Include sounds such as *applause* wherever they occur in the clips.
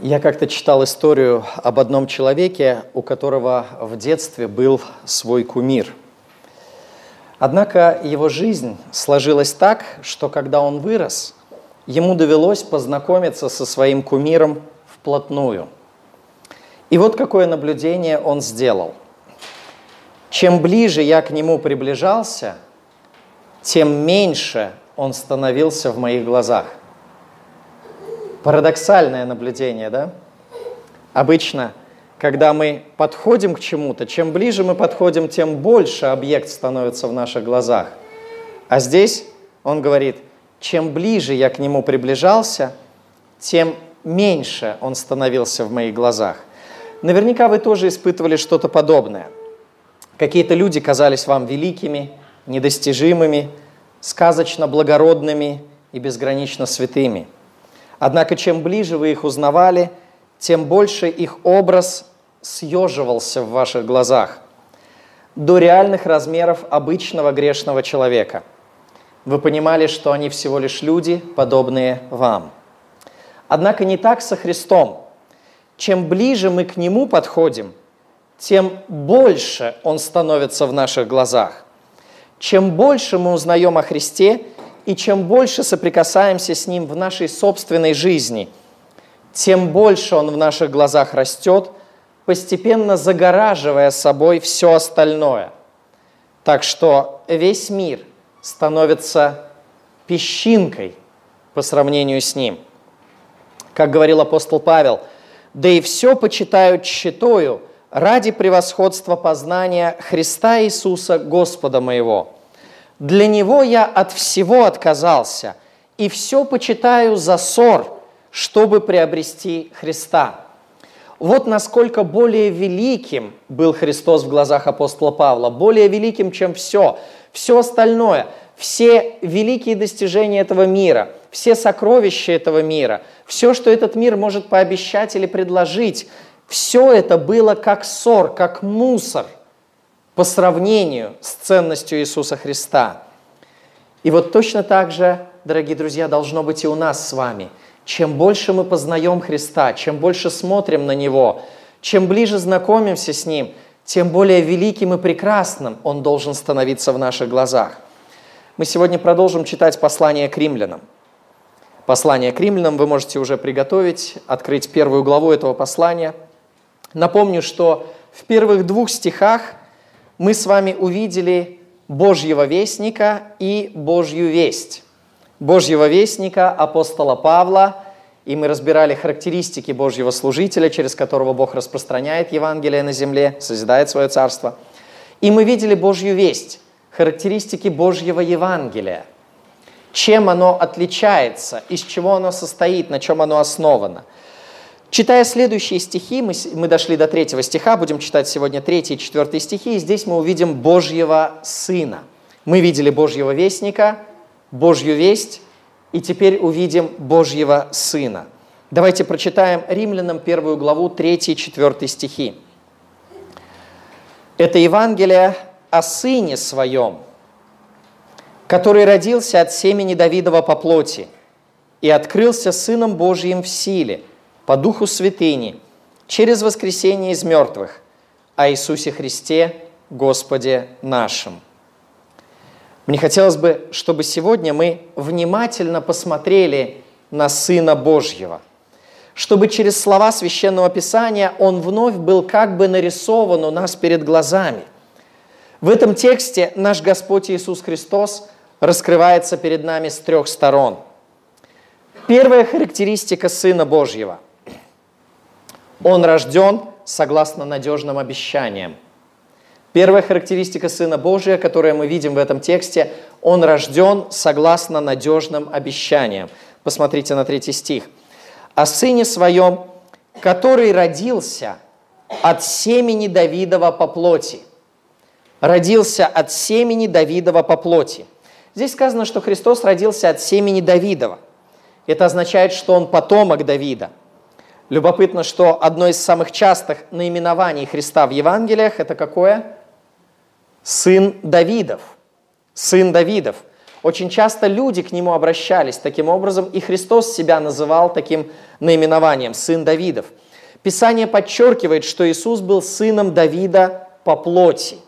Я как-то читал историю об одном человеке, у которого в детстве был свой кумир. Однако его жизнь сложилась так, что когда он вырос, ему довелось познакомиться со своим кумиром вплотную. И вот какое наблюдение он сделал. Чем ближе я к нему приближался, тем меньше он становился в моих глазах. Парадоксальное наблюдение, да? Обычно, когда мы подходим к чему-то, чем ближе мы подходим, тем больше объект становится в наших глазах. А здесь он говорит, чем ближе я к нему приближался, тем меньше он становился в моих глазах. Наверняка вы тоже испытывали что-то подобное. Какие-то люди казались вам великими, недостижимыми, сказочно благородными и безгранично святыми – Однако чем ближе вы их узнавали, тем больше их образ съеживался в ваших глазах до реальных размеров обычного грешного человека. Вы понимали, что они всего лишь люди, подобные вам. Однако не так со Христом. Чем ближе мы к Нему подходим, тем больше Он становится в наших глазах. Чем больше мы узнаем о Христе, и чем больше соприкасаемся с Ним в нашей собственной жизни, тем больше Он в наших глазах растет, постепенно загораживая собой все остальное. Так что весь мир становится песчинкой по сравнению с Ним. Как говорил апостол Павел, «Да и все почитают щитою ради превосходства познания Христа Иисуса Господа моего» Для него я от всего отказался и все почитаю за ссор, чтобы приобрести Христа. Вот насколько более великим был Христос в глазах апостола Павла, более великим, чем все, все остальное, все великие достижения этого мира, все сокровища этого мира, все, что этот мир может пообещать или предложить, все это было как ссор, как мусор – по сравнению с ценностью Иисуса Христа. И вот точно так же, дорогие друзья, должно быть и у нас с вами. Чем больше мы познаем Христа, чем больше смотрим на Него, чем ближе знакомимся с Ним, тем более великим и прекрасным Он должен становиться в наших глазах. Мы сегодня продолжим читать послание к римлянам. Послание к римлянам вы можете уже приготовить, открыть первую главу этого послания. Напомню, что в первых двух стихах – мы с вами увидели Божьего вестника и Божью весть. Божьего вестника апостола Павла, и мы разбирали характеристики Божьего служителя, через которого Бог распространяет Евангелие на земле, созидает свое царство. И мы видели Божью весть, характеристики Божьего Евангелия, чем оно отличается, из чего оно состоит, на чем оно основано – Читая следующие стихи, мы, мы дошли до третьего стиха, будем читать сегодня третий и четвертый стихи, и здесь мы увидим Божьего Сына. Мы видели Божьего Вестника, Божью весть, и теперь увидим Божьего Сына. Давайте прочитаем Римлянам первую главу, третий и четвертый стихи. Это Евангелие о Сыне Своем, который родился от семени Давидова по плоти и открылся Сыном Божьим в силе – по Духу Святыни, через воскресение из мертвых, о Иисусе Христе, Господе нашим. Мне хотелось бы, чтобы сегодня мы внимательно посмотрели на Сына Божьего, чтобы через слова Священного Писания Он вновь был как бы нарисован у нас перед глазами. В этом тексте наш Господь Иисус Христос раскрывается перед нами с трех сторон. Первая характеристика Сына Божьего – он рожден согласно надежным обещаниям. Первая характеристика Сына Божия, которую мы видим в этом тексте, он рожден согласно надежным обещаниям. Посмотрите на третий стих. «О Сыне Своем, который родился от семени Давидова по плоти». Родился от семени Давидова по плоти. Здесь сказано, что Христос родился от семени Давидова. Это означает, что он потомок Давида – Любопытно, что одно из самых частых наименований Христа в Евангелиях – это какое? Сын Давидов. Сын Давидов. Очень часто люди к нему обращались таким образом, и Христос себя называл таким наименованием – сын Давидов. Писание подчеркивает, что Иисус был сыном Давида по плоти.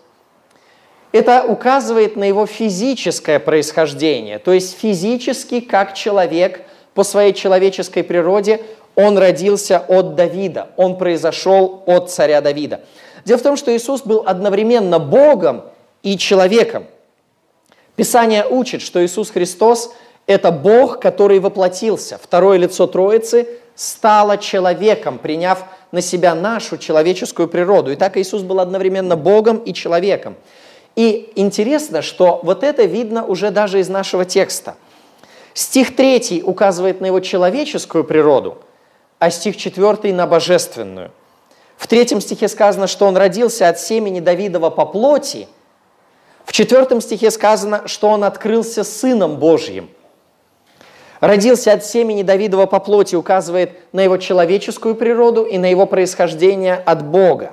Это указывает на его физическое происхождение, то есть физически, как человек, по своей человеческой природе, он родился от Давида, он произошел от царя Давида. Дело в том, что Иисус был одновременно Богом и человеком. Писание учит, что Иисус Христос – это Бог, который воплотился. Второе лицо Троицы стало человеком, приняв на себя нашу человеческую природу. И так Иисус был одновременно Богом и человеком. И интересно, что вот это видно уже даже из нашего текста. Стих 3 указывает на его человеческую природу, а стих 4 на божественную. В третьем стихе сказано, что он родился от семени Давидова по плоти. В четвертом стихе сказано, что он открылся Сыном Божьим. Родился от семени Давидова по плоти указывает на его человеческую природу и на его происхождение от Бога.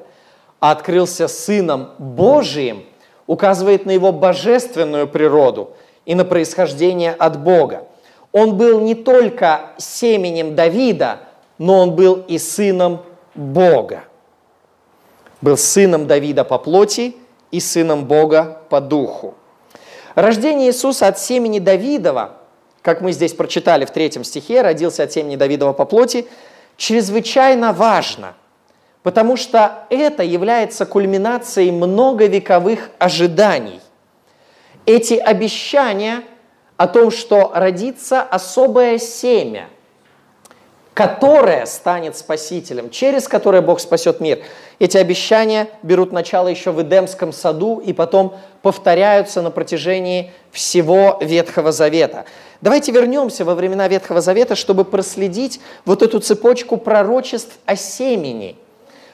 А открылся Сыном Божиим указывает на его божественную природу и на происхождение от Бога. Он был не только семенем Давида, но он был и сыном Бога. Был сыном Давида по плоти и сыном Бога по духу. Рождение Иисуса от семени Давидова, как мы здесь прочитали в третьем стихе, родился от семени Давидова по плоти, чрезвычайно важно, потому что это является кульминацией многовековых ожиданий. Эти обещания о том, что родится особое семя, которое станет спасителем, через которое Бог спасет мир. Эти обещания берут начало еще в Эдемском саду и потом повторяются на протяжении всего Ветхого Завета. Давайте вернемся во времена Ветхого Завета, чтобы проследить вот эту цепочку пророчеств о семени,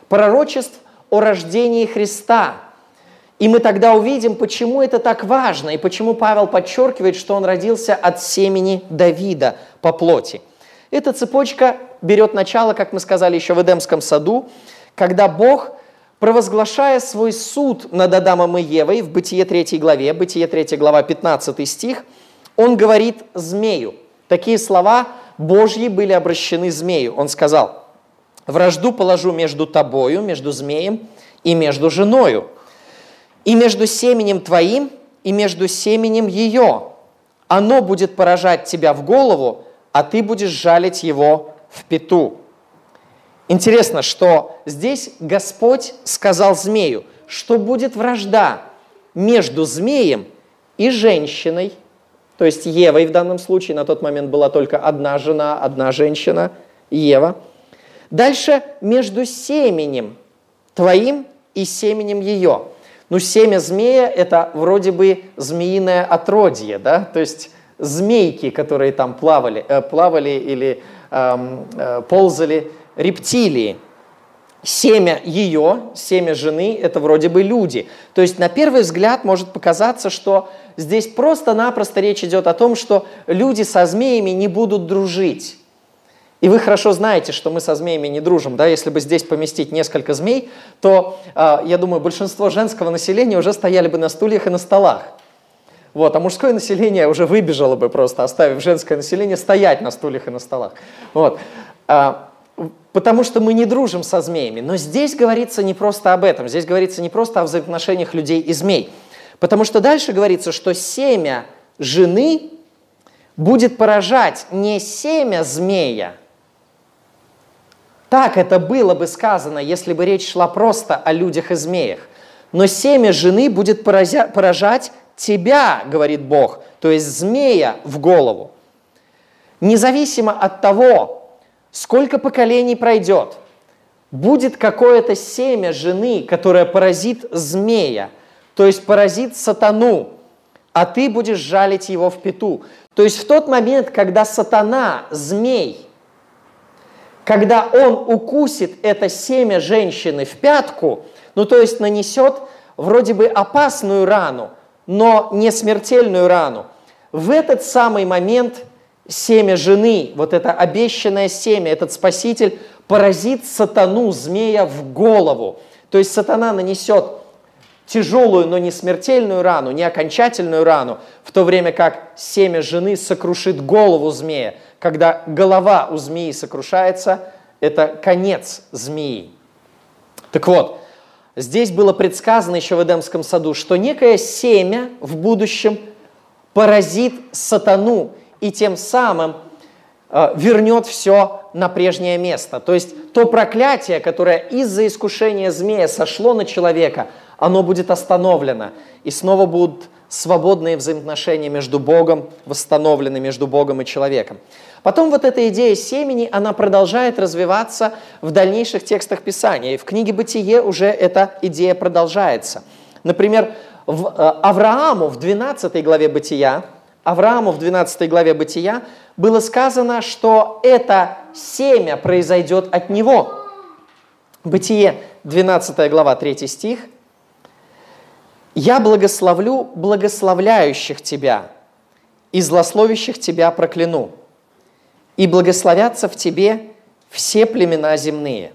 пророчеств о рождении Христа – и мы тогда увидим, почему это так важно, и почему Павел подчеркивает, что он родился от семени Давида по плоти. Эта цепочка берет начало, как мы сказали еще в Эдемском саду, когда Бог, провозглашая свой суд над Адамом и Евой в Бытие 3 главе, Бытие 3 глава 15 стих, он говорит змею. Такие слова Божьи были обращены змею. Он сказал, «Вражду положу между тобою, между змеем и между женою, и между семенем твоим, и между семенем ее. Оно будет поражать тебя в голову, а ты будешь жалить его в пету. Интересно, что здесь Господь сказал змею, что будет вражда между змеем и женщиной, то есть Евой в данном случае, на тот момент была только одна жена, одна женщина, Ева. Дальше между семенем твоим и семенем ее. Ну, семя змея – это вроде бы змеиное отродье, да, то есть змейки, которые там плавали, э, плавали или эм, э, ползали, рептилии. Семя ее, семя жены – это вроде бы люди. То есть на первый взгляд может показаться, что здесь просто-напросто речь идет о том, что люди со змеями не будут дружить. И вы хорошо знаете, что мы со змеями не дружим. Да? Если бы здесь поместить несколько змей, то, э, я думаю, большинство женского населения уже стояли бы на стульях и на столах. Вот, а мужское население уже выбежало бы просто, оставив женское население стоять на стульях и на столах. Вот. А, потому что мы не дружим со змеями. Но здесь говорится не просто об этом. Здесь говорится не просто о взаимоотношениях людей и змей. Потому что дальше говорится, что семя жены будет поражать не семя змея, так это было бы сказано, если бы речь шла просто о людях и змеях. Но семя жены будет поразя- поражать тебя, говорит Бог, то есть змея в голову. Независимо от того, сколько поколений пройдет, будет какое-то семя жены, которое поразит змея, то есть поразит сатану, а ты будешь жалить его в пету. То есть в тот момент, когда сатана, змей – когда он укусит это семя женщины в пятку, ну то есть нанесет вроде бы опасную рану, но не смертельную рану, в этот самый момент семя жены, вот это обещанное семя, этот спаситель, поразит сатану, змея в голову. То есть сатана нанесет тяжелую, но не смертельную рану, не окончательную рану, в то время как семя жены сокрушит голову змея. Когда голова у змеи сокрушается, это конец змеи. Так вот, здесь было предсказано еще в Эдемском саду, что некое семя в будущем поразит сатану и тем самым э, вернет все на прежнее место. То есть то проклятие, которое из-за искушения змея сошло на человека, оно будет остановлено. И снова будут свободные взаимоотношения между Богом, восстановлены между Богом и человеком. Потом вот эта идея семени, она продолжает развиваться в дальнейших текстах Писания. И в книге «Бытие» уже эта идея продолжается. Например, в э, Аврааму в 12 главе «Бытия», Аврааму в 12 главе «Бытия» было сказано, что это семя произойдет от него. Бытие, 12 глава, 3 стих. «Я благословлю благословляющих тебя, и злословящих тебя прокляну, и благословятся в тебе все племена земные».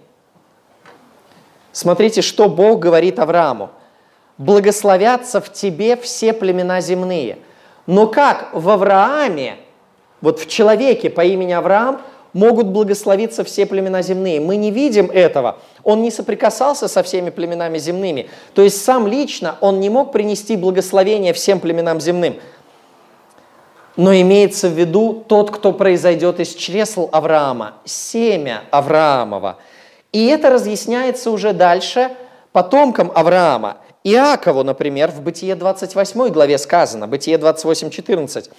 Смотрите, что Бог говорит Аврааму. «Благословятся в тебе все племена земные». Но как в Аврааме вот в человеке по имени Авраам могут благословиться все племена земные. Мы не видим этого. Он не соприкасался со всеми племенами земными. То есть сам лично он не мог принести благословение всем племенам земным. Но имеется в виду тот, кто произойдет из чресл Авраама, семя Авраамова. И это разъясняется уже дальше потомкам Авраама. Иакову, например, в Бытие 28 главе сказано, Бытие 28, 14.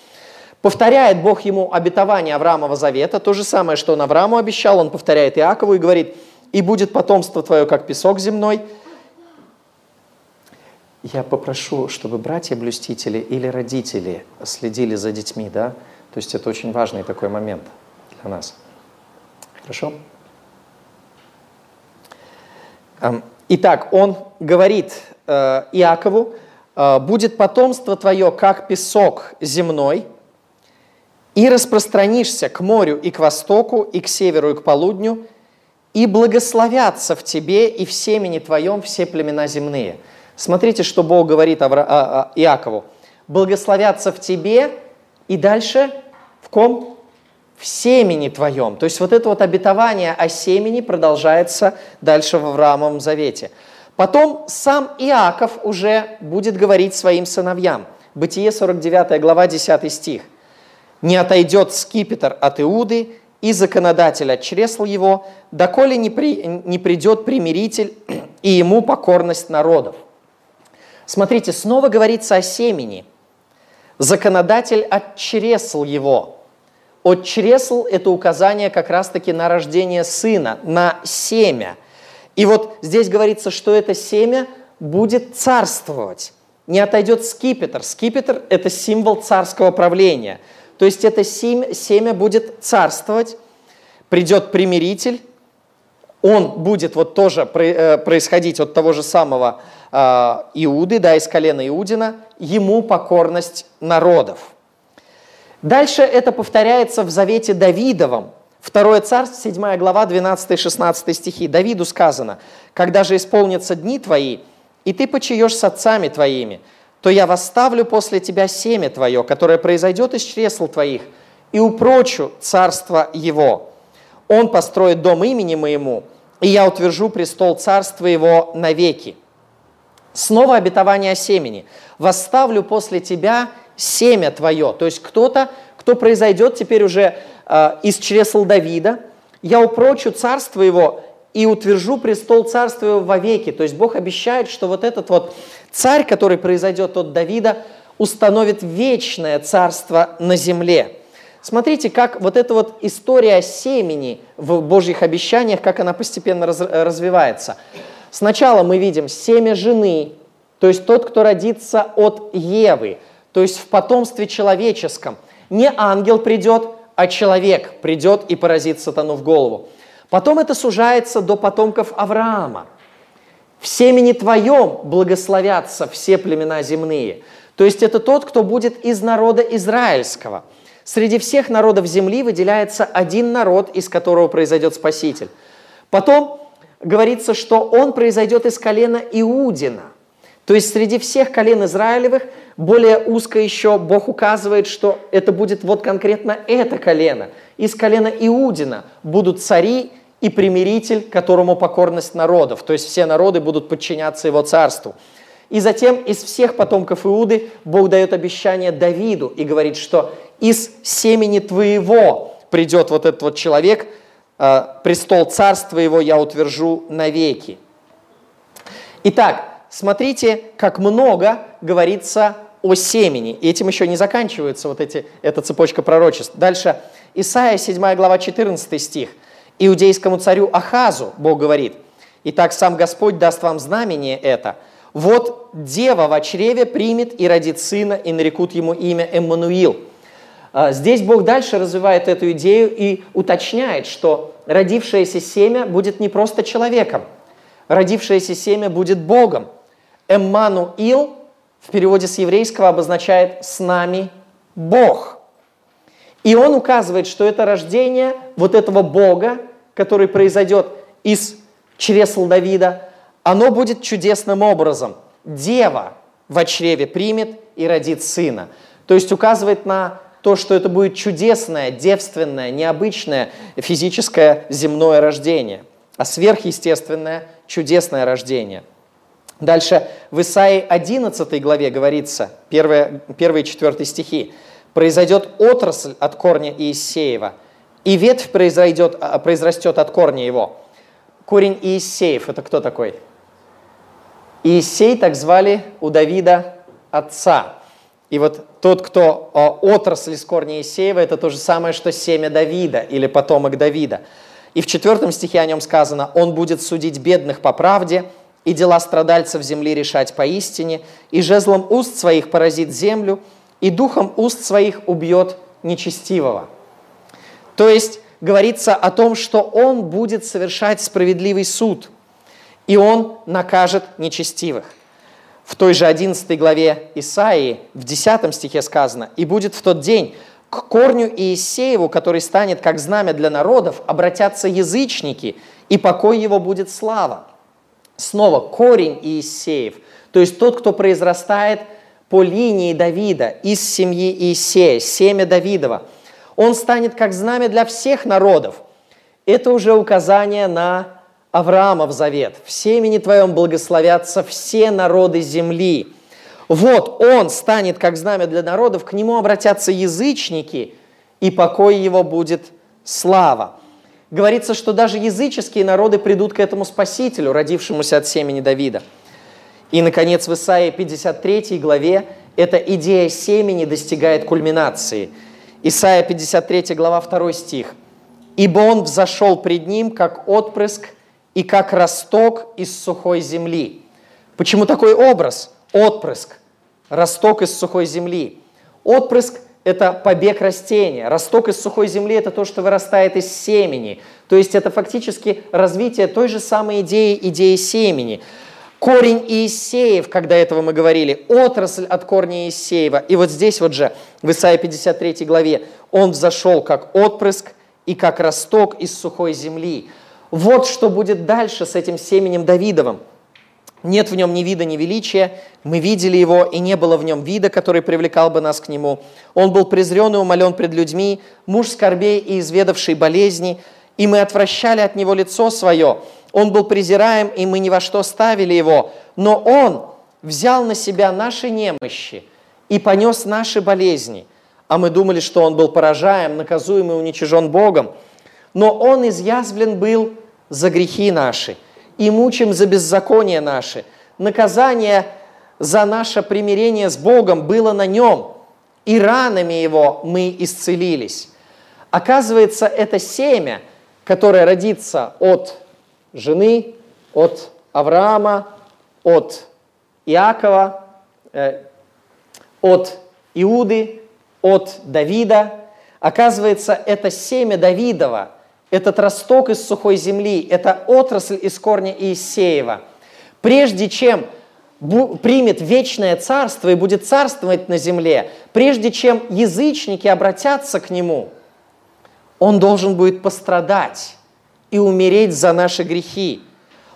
Повторяет Бог ему обетование Авраамова завета, то же самое, что он Аврааму обещал, он повторяет Иакову и говорит, «И будет потомство твое, как песок земной». Я попрошу, чтобы братья-блюстители или родители следили за детьми, да? То есть это очень важный такой момент для нас. Хорошо? Итак, он говорит э, Иакову, «Э, «Будет потомство твое, как песок земной, и распространишься к морю и к востоку, и к северу, и к полудню, и благословятся в тебе и в семени твоем все племена земные». Смотрите, что Бог говорит Авра... а, а, Иакову. «Благословятся в тебе» и дальше в ком? В семени твоем. То есть вот это вот обетование о семени продолжается дальше в Авраамовом завете. Потом сам Иаков уже будет говорить своим сыновьям. Бытие 49 глава 10 стих не отойдет скипетр от Иуды, и законодатель от чресл его, доколе не, при, не придет примиритель и ему покорность народов. Смотрите, снова говорится о семени. Законодатель от чресл его. От чресл – это указание как раз-таки на рождение сына, на семя. И вот здесь говорится, что это семя будет царствовать. Не отойдет скипетр. Скипетр – это символ царского правления – то есть это семя будет царствовать, придет примиритель, он будет вот тоже э, происходить от того же самого а, Иуды, да, из колена Иудина, ему покорность народов. Дальше это повторяется в Завете Давидовом. Второе царство, 7 глава, 12-16 стихи. Давиду сказано, «Когда же исполнятся дни твои, и ты почаешь с отцами твоими, то я восставлю после тебя семя твое, которое произойдет из чресл твоих, и упрочу царство его. Он построит дом имени моему, и я утвержу престол царства его навеки. Снова обетование о семени. Восставлю после тебя семя твое. То есть кто-то, кто произойдет теперь уже э, из чресл Давида. Я упрочу царство его и утвержу престол царства его вовеки. То есть Бог обещает, что вот этот вот Царь, который произойдет от Давида, установит вечное царство на земле. Смотрите, как вот эта вот история семени в Божьих обещаниях, как она постепенно раз, развивается. Сначала мы видим семя жены, то есть тот, кто родится от Евы, то есть в потомстве человеческом. Не ангел придет, а человек придет и поразит сатану в голову. Потом это сужается до потомков Авраама. В семени твоем благословятся все племена земные. То есть это тот, кто будет из народа израильского. Среди всех народов земли выделяется один народ, из которого произойдет Спаситель. Потом говорится, что он произойдет из колена Иудина. То есть среди всех колен Израилевых более узко еще Бог указывает, что это будет вот конкретно это колено. Из колена Иудина будут цари и примиритель, которому покорность народов. То есть все народы будут подчиняться его царству. И затем из всех потомков Иуды Бог дает обещание Давиду и говорит, что из семени твоего придет вот этот вот человек, э, престол царства его я утвержу навеки. Итак, смотрите, как много говорится о семени. И этим еще не заканчивается вот эти, эта цепочка пророчеств. Дальше, Исайя, 7 глава, 14 стих. Иудейскому царю Ахазу Бог говорит, «Итак, сам Господь даст вам знамение это. Вот дева в чреве примет и родит сына, и нарекут ему имя Эммануил». А, здесь Бог дальше развивает эту идею и уточняет, что родившееся семя будет не просто человеком, родившееся семя будет Богом. Эммануил в переводе с еврейского обозначает «с нами Бог». И он указывает, что это рождение вот этого Бога, который произойдет из чресл Давида, оно будет чудесным образом. Дева в чреве примет и родит сына. То есть указывает на то, что это будет чудесное, девственное, необычное физическое земное рождение, а сверхъестественное, чудесное рождение – Дальше в Исаии 11 главе говорится, 1, 1 и 4 стихи, «Произойдет отрасль от корня Иисеева, и ветвь произойдет, а, произрастет от корня его». Корень Иисеев – это кто такой? Иисей так звали у Давида отца. И вот тот, кто а, отрасль из корня Иисеева, это то же самое, что семя Давида или потомок Давида. И в четвертом стихе о нем сказано, «Он будет судить бедных по правде, и дела страдальцев земли решать поистине, и жезлом уст своих поразит землю, и духом уст своих убьет нечестивого». То есть говорится о том, что он будет совершать справедливый суд, и он накажет нечестивых. В той же 11 главе Исаии, в 10 стихе сказано, «И будет в тот день к корню Иисееву, который станет как знамя для народов, обратятся язычники, и покой его будет слава». Снова корень Иисеев, то есть тот, кто произрастает по линии Давида, из семьи Иисея, семя Давидова. Он станет как знамя для всех народов. Это уже указание на Авраама в завет. В семени твоем благословятся все народы земли. Вот он станет как знамя для народов, к нему обратятся язычники, и покой его будет слава говорится, что даже языческие народы придут к этому Спасителю, родившемуся от семени Давида. И, наконец, в Исаии 53 главе эта идея семени достигает кульминации. Исаия 53 глава 2 стих. «Ибо он взошел пред ним, как отпрыск и как росток из сухой земли». Почему такой образ? Отпрыск, росток из сухой земли. Отпрыск – это побег растения. Росток из сухой земли – это то, что вырастает из семени. То есть это фактически развитие той же самой идеи, идеи семени. Корень Иисеев, когда этого мы говорили, отрасль от корня Иисеева. И вот здесь вот же, в Исаии 53 главе, он взошел как отпрыск и как росток из сухой земли. Вот что будет дальше с этим семенем Давидовым – нет в нем ни вида, ни величия. Мы видели его, и не было в нем вида, который привлекал бы нас к нему. Он был презрен и умолен пред людьми, муж скорбей и изведавший болезни, и мы отвращали от него лицо свое. Он был презираем, и мы ни во что ставили его. Но он взял на себя наши немощи и понес наши болезни. А мы думали, что он был поражаем, наказуем и уничижен Богом. Но он изъязвлен был за грехи наши – и мучим за беззаконие наши. Наказание за наше примирение с Богом было на нем, и ранами его мы исцелились. Оказывается, это семя, которое родится от жены, от Авраама, от Иакова, э, от Иуды, от Давида. Оказывается, это семя Давидова – этот росток из сухой земли, это отрасль из корня Иисеева. Прежде чем примет вечное царство и будет царствовать на земле, прежде чем язычники обратятся к нему, он должен будет пострадать и умереть за наши грехи.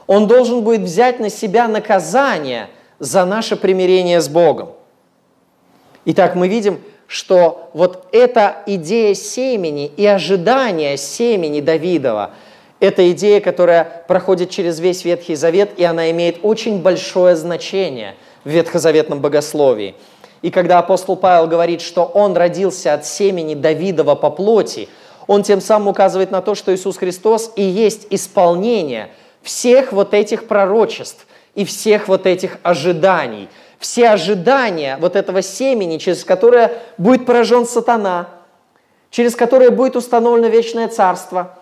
Он должен будет взять на себя наказание за наше примирение с Богом. Итак, мы видим, что вот эта идея семени и ожидание семени Давидова – это идея, которая проходит через весь Ветхий Завет, и она имеет очень большое значение в ветхозаветном богословии. И когда апостол Павел говорит, что он родился от семени Давидова по плоти, он тем самым указывает на то, что Иисус Христос и есть исполнение всех вот этих пророчеств и всех вот этих ожиданий – все ожидания вот этого семени, через которое будет поражен сатана, через которое будет установлено вечное царство,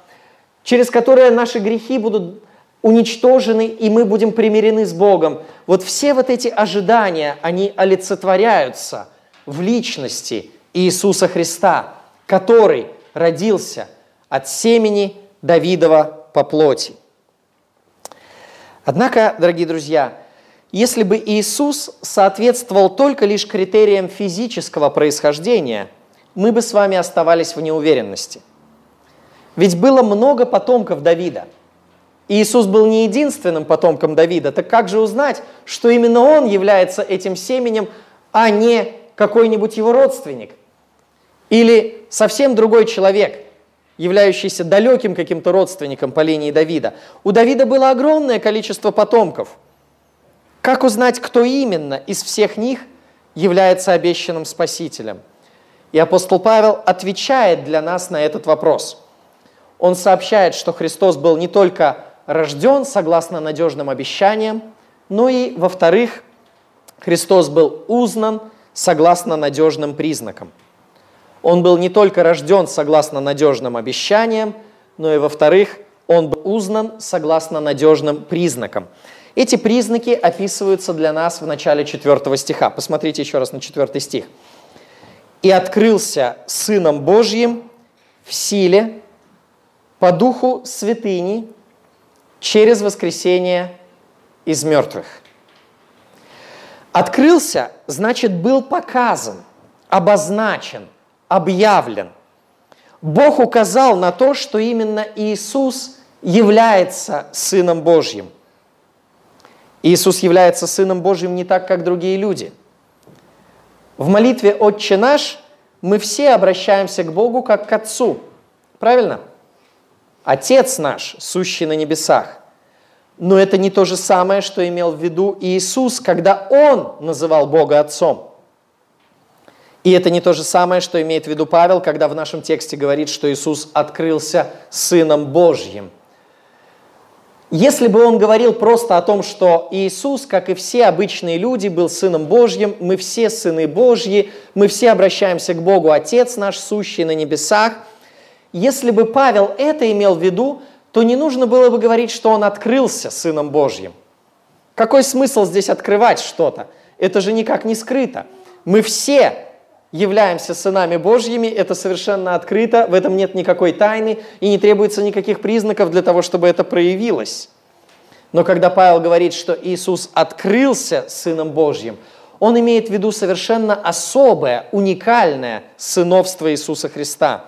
через которое наши грехи будут уничтожены, и мы будем примирены с Богом. Вот все вот эти ожидания, они олицетворяются в личности Иисуса Христа, который родился от семени Давидова по плоти. Однако, дорогие друзья, если бы Иисус соответствовал только лишь критериям физического происхождения, мы бы с вами оставались в неуверенности. Ведь было много потомков Давида. Иисус был не единственным потомком Давида. Так как же узнать, что именно он является этим семенем, а не какой-нибудь его родственник? Или совсем другой человек, являющийся далеким каким-то родственником по линии Давида? У Давида было огромное количество потомков – как узнать, кто именно из всех них является обещанным Спасителем? И апостол Павел отвечает для нас на этот вопрос. Он сообщает, что Христос был не только рожден согласно надежным обещаниям, но и, во-вторых, Христос был узнан согласно надежным признакам. Он был не только рожден согласно надежным обещаниям, но и, во-вторых, он был узнан согласно надежным признакам. Эти признаки описываются для нас в начале 4 стиха. Посмотрите еще раз на 4 стих. «И открылся Сыном Божьим в силе, по духу святыни, через воскресение из мертвых». Открылся, значит, был показан, обозначен, объявлен. Бог указал на то, что именно Иисус является Сыном Божьим. Иисус является Сыном Божьим не так, как другие люди. В молитве «Отче наш» мы все обращаемся к Богу как к Отцу. Правильно? Отец наш, сущий на небесах. Но это не то же самое, что имел в виду Иисус, когда Он называл Бога Отцом. И это не то же самое, что имеет в виду Павел, когда в нашем тексте говорит, что Иисус открылся Сыном Божьим – если бы он говорил просто о том, что Иисус, как и все обычные люди, был Сыном Божьим, мы все сыны Божьи, мы все обращаемся к Богу, Отец наш, сущий на небесах, если бы Павел это имел в виду, то не нужно было бы говорить, что он открылся Сыном Божьим. Какой смысл здесь открывать что-то? Это же никак не скрыто. Мы все являемся сынами Божьими, это совершенно открыто, в этом нет никакой тайны и не требуется никаких признаков для того, чтобы это проявилось. Но когда Павел говорит, что Иисус открылся Сыном Божьим, он имеет в виду совершенно особое, уникальное сыновство Иисуса Христа.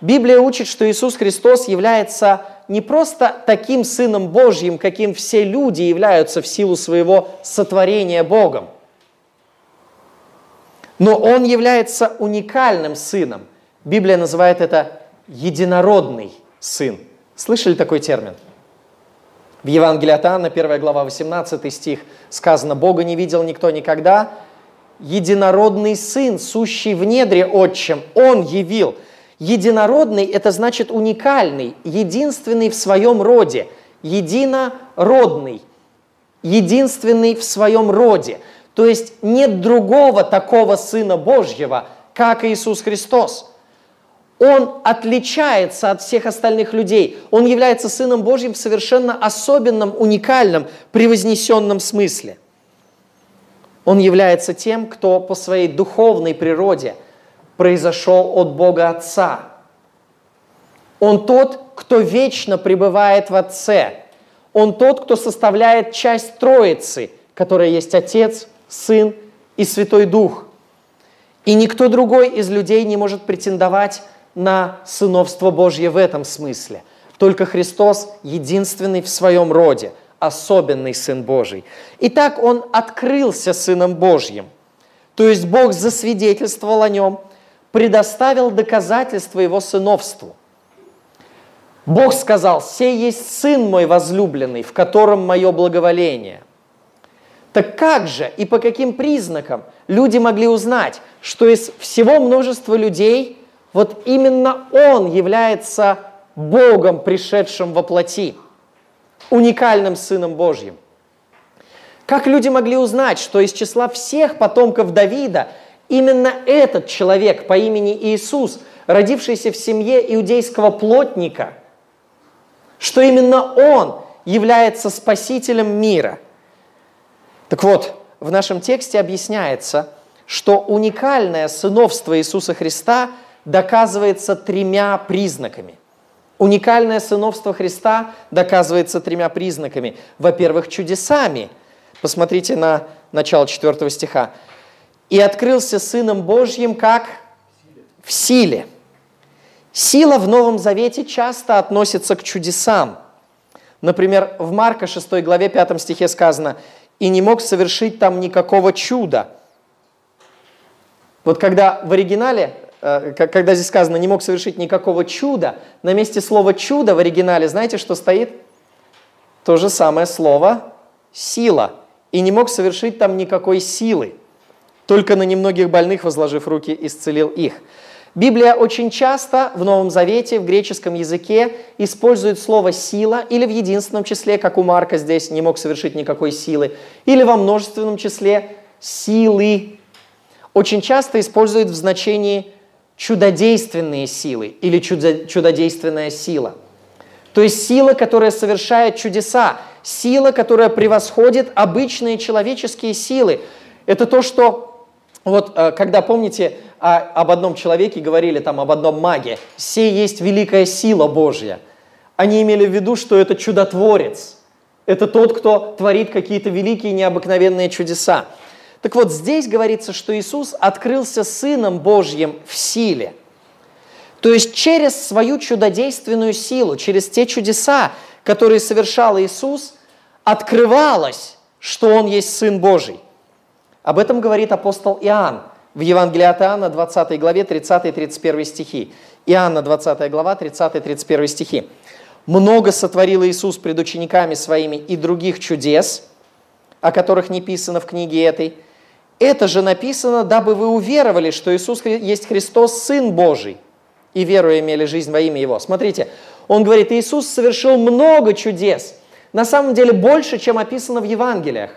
Библия учит, что Иисус Христос является не просто таким Сыном Божьим, каким все люди являются в силу своего сотворения Богом, но он является уникальным сыном. Библия называет это единородный сын. Слышали такой термин? В Евангелии от Анна, 1 глава, 18 стих, сказано, «Бога не видел никто никогда, единородный сын, сущий в недре отчим, он явил». Единородный – это значит уникальный, единственный в своем роде, единородный, единственный в своем роде – то есть нет другого такого Сына Божьего, как Иисус Христос. Он отличается от всех остальных людей. Он является Сыном Божьим в совершенно особенном, уникальном, превознесенном смысле. Он является тем, кто по своей духовной природе произошел от Бога Отца. Он тот, кто вечно пребывает в Отце. Он тот, кто составляет часть Троицы, которая есть Отец, Сын и Святой Дух. И никто другой из людей не может претендовать на сыновство Божье в этом смысле. Только Христос единственный в своем роде, особенный Сын Божий. Итак, Он открылся Сыном Божьим. То есть Бог засвидетельствовал о Нем, предоставил доказательства Его сыновству. Бог сказал, «Сей есть Сын мой возлюбленный, в котором мое благоволение». Так как же и по каким признакам люди могли узнать, что из всего множества людей вот именно Он является Богом, пришедшим во плоти, уникальным Сыном Божьим? Как люди могли узнать, что из числа всех потомков Давида именно этот человек по имени Иисус, родившийся в семье иудейского плотника, что именно он является спасителем мира? Так вот, в нашем тексте объясняется, что уникальное сыновство Иисуса Христа доказывается тремя признаками. Уникальное сыновство Христа доказывается тремя признаками. Во-первых, чудесами – Посмотрите на начало 4 стиха. «И открылся Сыном Божьим как в силе». Сила в Новом Завете часто относится к чудесам. Например, в Марка 6 главе 5 стихе сказано «И не мог совершить там никакого чуда». Вот когда в оригинале, э, когда здесь сказано «не мог совершить никакого чуда», на месте слова «чудо» в оригинале, знаете, что стоит? То же самое слово «сила» и не мог совершить там никакой силы, только на немногих больных, возложив руки, исцелил их. Библия очень часто в Новом Завете, в греческом языке использует слово «сила» или в единственном числе, как у Марка здесь, не мог совершить никакой силы, или во множественном числе «силы». Очень часто использует в значении чудодейственные силы или чудодейственная сила. То есть сила, которая совершает чудеса, сила, которая превосходит обычные человеческие силы. Это то, что вот э, когда, помните, об одном человеке говорили, там, об одном маге, «Сей есть великая сила Божья». Они имели в виду, что это чудотворец. Это тот, кто творит какие-то великие необыкновенные чудеса. Так вот, здесь говорится, что Иисус открылся Сыном Божьим в силе. То есть через свою чудодейственную силу, через те чудеса, которые совершал Иисус, открывалось, что Он есть Сын Божий. Об этом говорит апостол Иоанн в Евангелии от Иоанна, 20 главе, 30-31 стихи. Иоанна, 20 глава, 30-31 стихи. «Много сотворил Иисус пред учениками своими и других чудес, о которых не писано в книге этой. Это же написано, дабы вы уверовали, что Иисус есть Христос, Сын Божий, и веруя имели жизнь во имя Его». Смотрите, он говорит, Иисус совершил много чудес – на самом деле больше, чем описано в Евангелиях.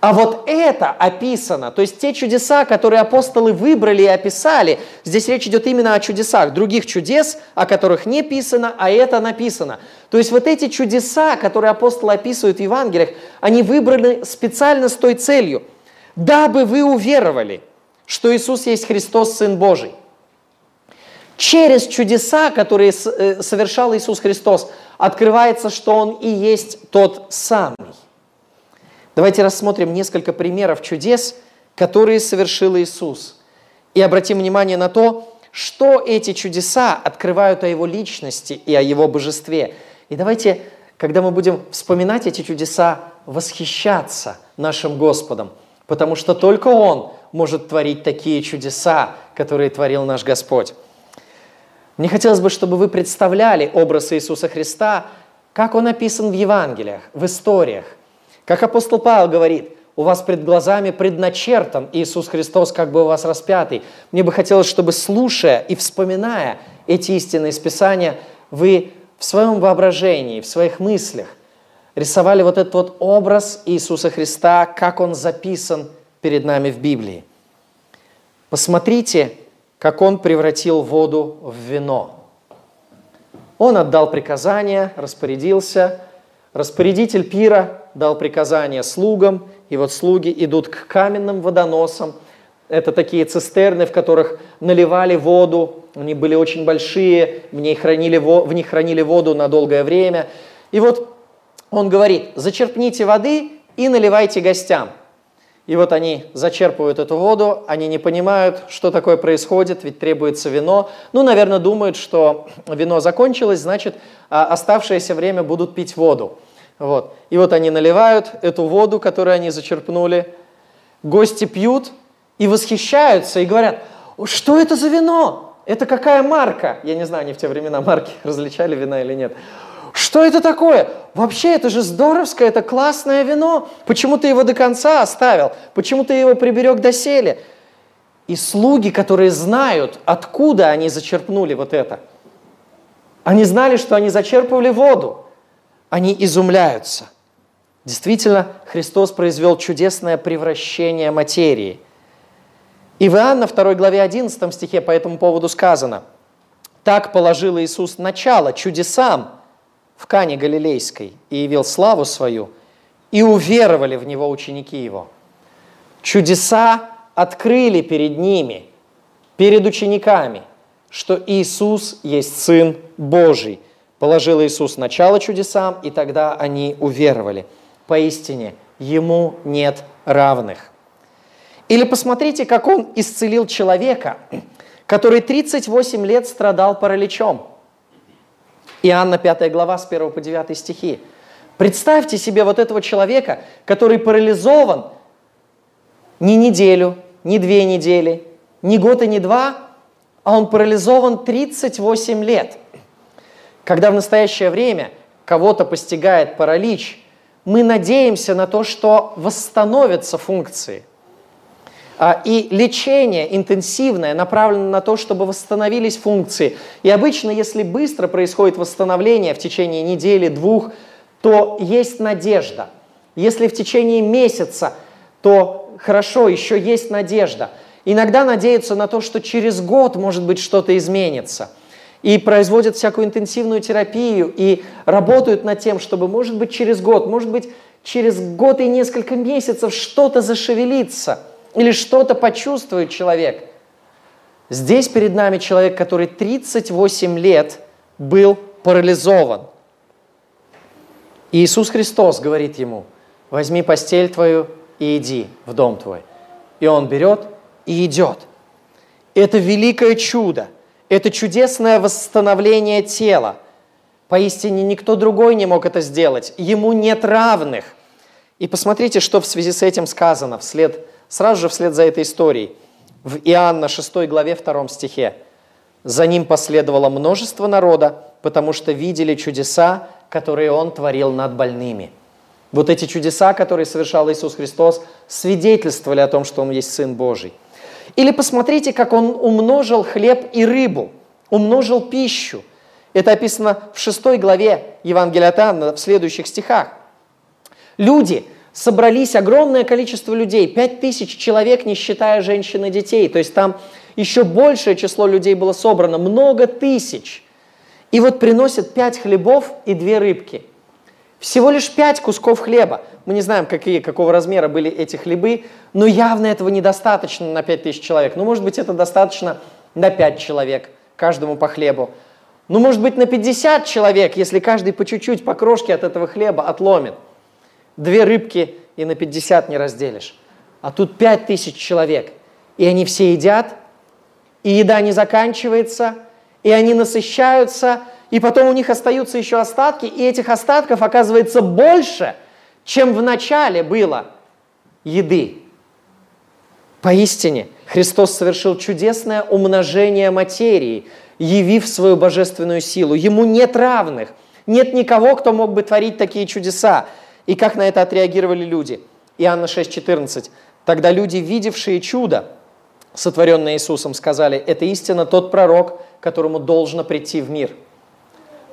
А вот это описано, то есть те чудеса, которые апостолы выбрали и описали, здесь речь идет именно о чудесах, других чудес, о которых не писано, а это написано. То есть вот эти чудеса, которые апостолы описывают в Евангелиях, они выбраны специально с той целью, дабы вы уверовали, что Иисус есть Христос, Сын Божий. Через чудеса, которые э, совершал Иисус Христос, открывается, что Он и есть тот самый. Давайте рассмотрим несколько примеров чудес, которые совершил Иисус. И обратим внимание на то, что эти чудеса открывают о Его личности и о Его божестве. И давайте, когда мы будем вспоминать эти чудеса, восхищаться нашим Господом, потому что только Он может творить такие чудеса, которые творил наш Господь. Мне хотелось бы, чтобы вы представляли образ Иисуса Христа, как он описан в Евангелиях, в историях. Как апостол Павел говорит, у вас пред глазами предначертан Иисус Христос, как бы у вас распятый. Мне бы хотелось, чтобы, слушая и вспоминая эти истинные Писания, вы в своем воображении, в своих мыслях рисовали вот этот вот образ Иисуса Христа, как он записан перед нами в Библии. Посмотрите, как он превратил воду в вино. Он отдал приказание, распорядился. Распорядитель пира дал приказание слугам, и вот слуги идут к каменным водоносам. Это такие цистерны, в которых наливали воду. Они были очень большие, в, ней хранили, в них хранили воду на долгое время. И вот он говорит, зачерпните воды и наливайте гостям. И вот они зачерпывают эту воду, они не понимают, что такое происходит, ведь требуется вино. Ну, наверное, думают, что вино закончилось, значит, а, оставшееся время будут пить воду. Вот. И вот они наливают эту воду, которую они зачерпнули. Гости пьют и восхищаются, и говорят, что это за вино? Это какая марка? Я не знаю, они в те времена марки *laughs* различали вина или нет. Что это такое? Вообще, это же здоровское, это классное вино. Почему ты его до конца оставил? Почему ты его приберег до сели? И слуги, которые знают, откуда они зачерпнули вот это, они знали, что они зачерпывали воду. Они изумляются. Действительно, Христос произвел чудесное превращение материи. И в Иоанна 2 главе 11 стихе по этому поводу сказано, «Так положил Иисус начало чудесам в Кане Галилейской и явил славу свою, и уверовали в Него ученики Его». Чудеса открыли перед ними, перед учениками, что Иисус есть Сын Божий. Положил Иисус начало чудесам, и тогда они уверовали. Поистине, Ему нет равных. Или посмотрите, как Он исцелил человека, который 38 лет страдал параличом. Иоанна 5 глава с 1 по 9 стихи. Представьте себе вот этого человека, который парализован не неделю, не две недели, не год и не два, а он парализован 38 лет. Когда в настоящее время кого-то постигает паралич, мы надеемся на то, что восстановятся функции. А, и лечение интенсивное направлено на то, чтобы восстановились функции. И обычно, если быстро происходит восстановление в течение недели, двух, то есть надежда. Если в течение месяца, то хорошо, еще есть надежда. Иногда надеются на то, что через год, может быть, что-то изменится. И производят всякую интенсивную терапию, и работают над тем, чтобы, может быть, через год, может быть, через год и несколько месяцев что-то зашевелится, или что-то почувствует человек. Здесь перед нами человек, который 38 лет был парализован. И Иисус Христос говорит ему, возьми постель твою и иди в дом твой. И он берет и идет. Это великое чудо, это чудесное восстановление тела. Поистине никто другой не мог это сделать. Ему нет равных. И посмотрите, что в связи с этим сказано вслед, сразу же вслед за этой историей. В Иоанна 6 главе 2 стихе. «За ним последовало множество народа, потому что видели чудеса, которые он творил над больными». Вот эти чудеса, которые совершал Иисус Христос, свидетельствовали о том, что Он есть Сын Божий. Или посмотрите, как Он умножил хлеб и рыбу, умножил пищу. Это описано в 6 главе Евангелия от Анна, в следующих стихах. Люди, собрались огромное количество людей, 5 тысяч человек, не считая женщин и детей. То есть там еще большее число людей было собрано, много тысяч. И вот приносят пять хлебов и две рыбки – всего лишь пять кусков хлеба. Мы не знаем, какие, какого размера были эти хлебы, но явно этого недостаточно на пять тысяч человек. Ну, может быть, это достаточно на пять человек, каждому по хлебу. Ну, может быть, на 50 человек, если каждый по чуть-чуть, по крошке от этого хлеба отломит. Две рыбки и на 50 не разделишь. А тут 5 тысяч человек. И они все едят, и еда не заканчивается, и они насыщаются – и потом у них остаются еще остатки, и этих остатков оказывается больше, чем в начале было еды. Поистине, Христос совершил чудесное умножение материи, явив свою божественную силу. Ему нет равных, нет никого, кто мог бы творить такие чудеса. И как на это отреагировали люди? Иоанна 6,14. Тогда люди, видевшие чудо, сотворенное Иисусом, сказали, это истинно тот пророк, которому должно прийти в мир –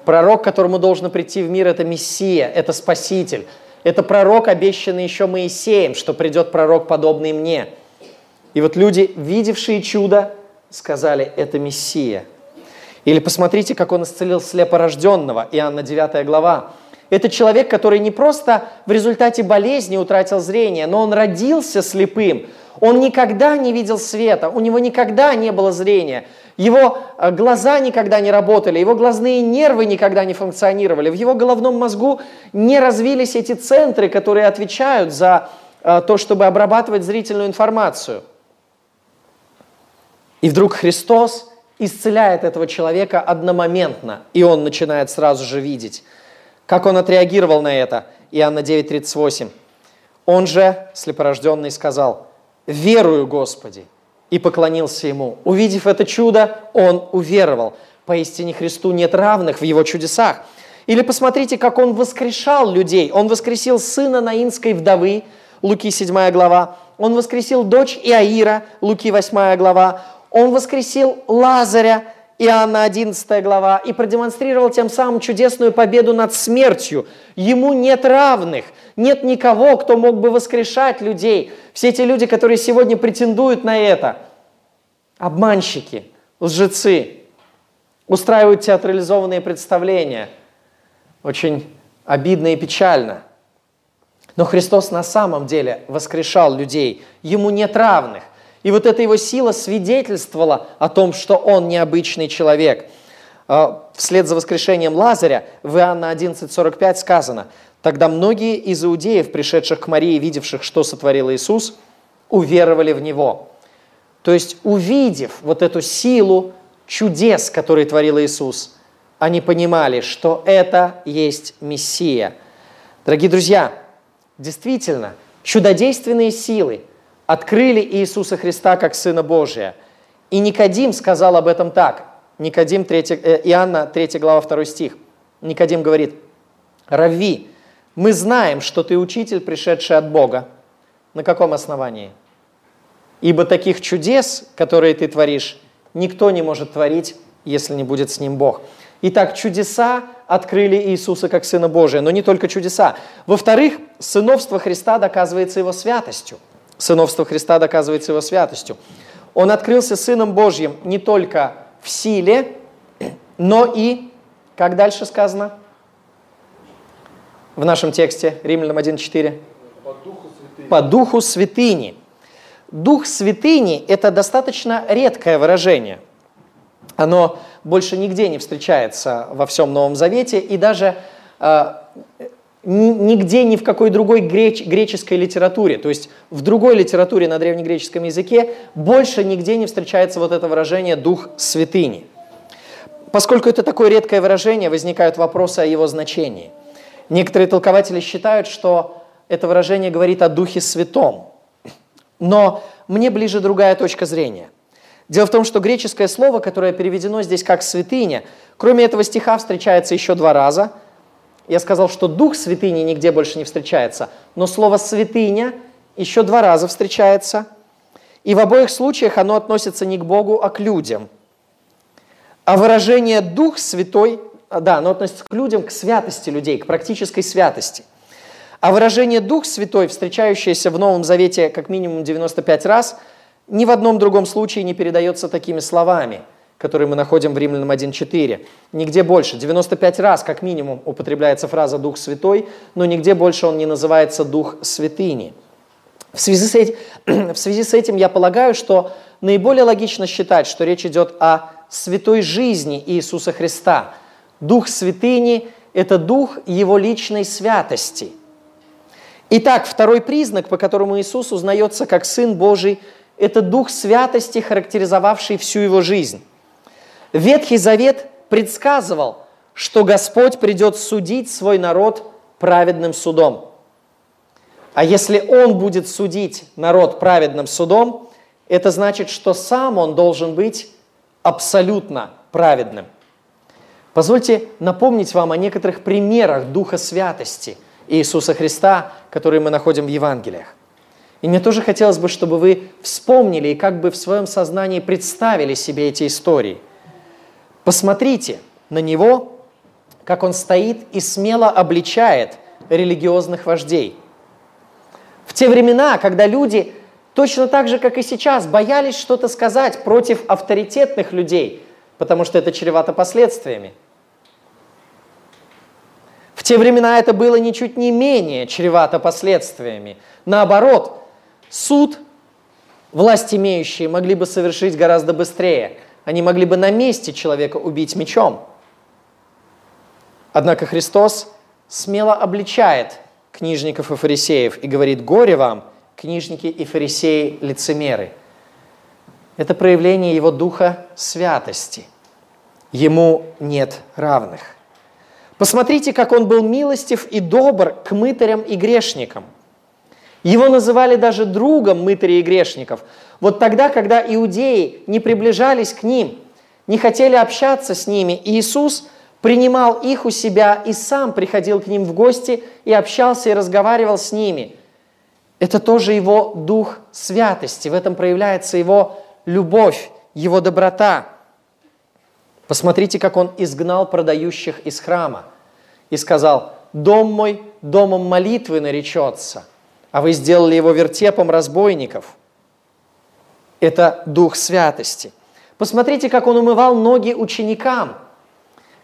Пророк, которому должно прийти в мир, это Мессия, это Спаситель. Это пророк, обещанный еще Моисеем, что придет пророк, подобный мне. И вот люди, видевшие чудо, сказали, это Мессия. Или посмотрите, как он исцелил слепорожденного, Иоанна 9 глава. Это человек, который не просто в результате болезни утратил зрение, но он родился слепым. Он никогда не видел света, у него никогда не было зрения. Его э, глаза никогда не работали, его глазные нервы никогда не функционировали, в его головном мозгу не развились эти центры, которые отвечают за э, то, чтобы обрабатывать зрительную информацию. И вдруг Христос исцеляет этого человека одномоментно, и он начинает сразу же видеть. Как он отреагировал на это? Иоанна 9:38. Он же, слепорожденный, сказал, «Верую, Господи!» И поклонился Ему. Увидев это чудо, он уверовал. Поистине Христу нет равных в Его чудесах. Или посмотрите, как Он воскрешал людей. Он воскресил сына Наинской вдовы, Луки 7 глава. Он воскресил дочь Иаира, Луки 8 глава. Он воскресил Лазаря, Иоанна 11 глава, и продемонстрировал тем самым чудесную победу над смертью. Ему нет равных, нет никого, кто мог бы воскрешать людей. Все эти люди, которые сегодня претендуют на это, обманщики, лжецы, устраивают театрализованные представления. Очень обидно и печально. Но Христос на самом деле воскрешал людей. Ему нет равных. И вот эта его сила свидетельствовала о том, что он необычный человек. А, вслед за воскрешением Лазаря в Иоанна 11.45 сказано, «Тогда многие из иудеев, пришедших к Марии, видевших, что сотворил Иисус, уверовали в Него». То есть, увидев вот эту силу чудес, которые творил Иисус, они понимали, что это есть Мессия. Дорогие друзья, действительно, чудодейственные силы – открыли Иисуса Христа как Сына Божия. И Никодим сказал об этом так. Никодим, 3, э, Иоанна, 3 глава, 2 стих. Никодим говорит, «Рави, мы знаем, что ты учитель, пришедший от Бога. На каком основании? Ибо таких чудес, которые ты творишь, никто не может творить, если не будет с ним Бог». Итак, чудеса открыли Иисуса как Сына Божия, но не только чудеса. Во-вторых, сыновство Христа доказывается Его святостью – Сыновство Христа доказывается его святостью. Он открылся Сыном Божьим не только в силе, но и, как дальше сказано в нашем тексте, Римлянам 1.4? По духу святыни. По духу святыни. Дух святыни – это достаточно редкое выражение. Оно больше нигде не встречается во всем Новом Завете, и даже э, нигде ни в какой другой греч, греческой литературе, то есть в другой литературе на древнегреческом языке больше нигде не встречается вот это выражение «дух святыни». Поскольку это такое редкое выражение, возникают вопросы о его значении. Некоторые толкователи считают, что это выражение говорит о Духе Святом. Но мне ближе другая точка зрения. Дело в том, что греческое слово, которое переведено здесь как «святыня», кроме этого стиха встречается еще два раза – я сказал, что дух святыни нигде больше не встречается, но слово «святыня» еще два раза встречается, и в обоих случаях оно относится не к Богу, а к людям. А выражение «дух святой», да, оно относится к людям, к святости людей, к практической святости. А выражение «дух святой», встречающееся в Новом Завете как минимум 95 раз, ни в одном другом случае не передается такими словами – который мы находим в Римлянам 1.4. Нигде больше. 95 раз, как минимум, употребляется фраза «Дух Святой», но нигде больше он не называется «Дух Святыни». В связи, с этим, *clears throat* в связи с этим я полагаю, что наиболее логично считать, что речь идет о святой жизни Иисуса Христа. Дух святыни – это дух Его личной святости. Итак, второй признак, по которому Иисус узнается как Сын Божий, это дух святости, характеризовавший всю Его жизнь. Ветхий Завет предсказывал, что Господь придет судить свой народ праведным судом. А если Он будет судить народ праведным судом, это значит, что сам Он должен быть абсолютно праведным. Позвольте напомнить вам о некоторых примерах Духа Святости Иисуса Христа, которые мы находим в Евангелиях. И мне тоже хотелось бы, чтобы вы вспомнили и как бы в своем сознании представили себе эти истории – Посмотрите на него, как он стоит и смело обличает религиозных вождей. В те времена, когда люди точно так же, как и сейчас, боялись что-то сказать против авторитетных людей, потому что это чревато последствиями. В те времена это было ничуть не менее чревато последствиями. Наоборот, суд власть имеющие могли бы совершить гораздо быстрее – они могли бы на месте человека убить мечом. Однако Христос смело обличает книжников и фарисеев и говорит, горе вам, книжники и фарисеи лицемеры. Это проявление его духа святости. Ему нет равных. Посмотрите, как он был милостив и добр к мытарям и грешникам. Его называли даже другом мытарей и грешников. Вот тогда, когда иудеи не приближались к ним, не хотели общаться с ними, Иисус принимал их у себя и сам приходил к ним в гости и общался и разговаривал с ними. Это тоже его дух святости, в этом проявляется его любовь, его доброта – Посмотрите, как он изгнал продающих из храма и сказал, «Дом мой домом молитвы наречется, а вы сделали его вертепом разбойников». Это дух святости. Посмотрите, как он умывал ноги ученикам,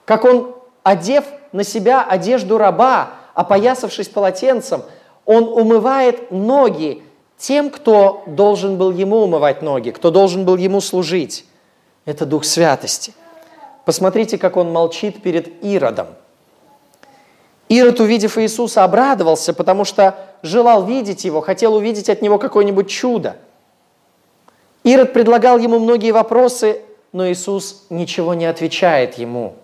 как он, одев на себя одежду раба, опоясавшись полотенцем, он умывает ноги тем, кто должен был ему умывать ноги, кто должен был ему служить. Это дух святости. Посмотрите, как он молчит перед Иродом. Ирод, увидев Иисуса, обрадовался, потому что желал видеть его, хотел увидеть от него какое-нибудь чудо. Ирод предлагал ему многие вопросы, но Иисус ничего не отвечает ему,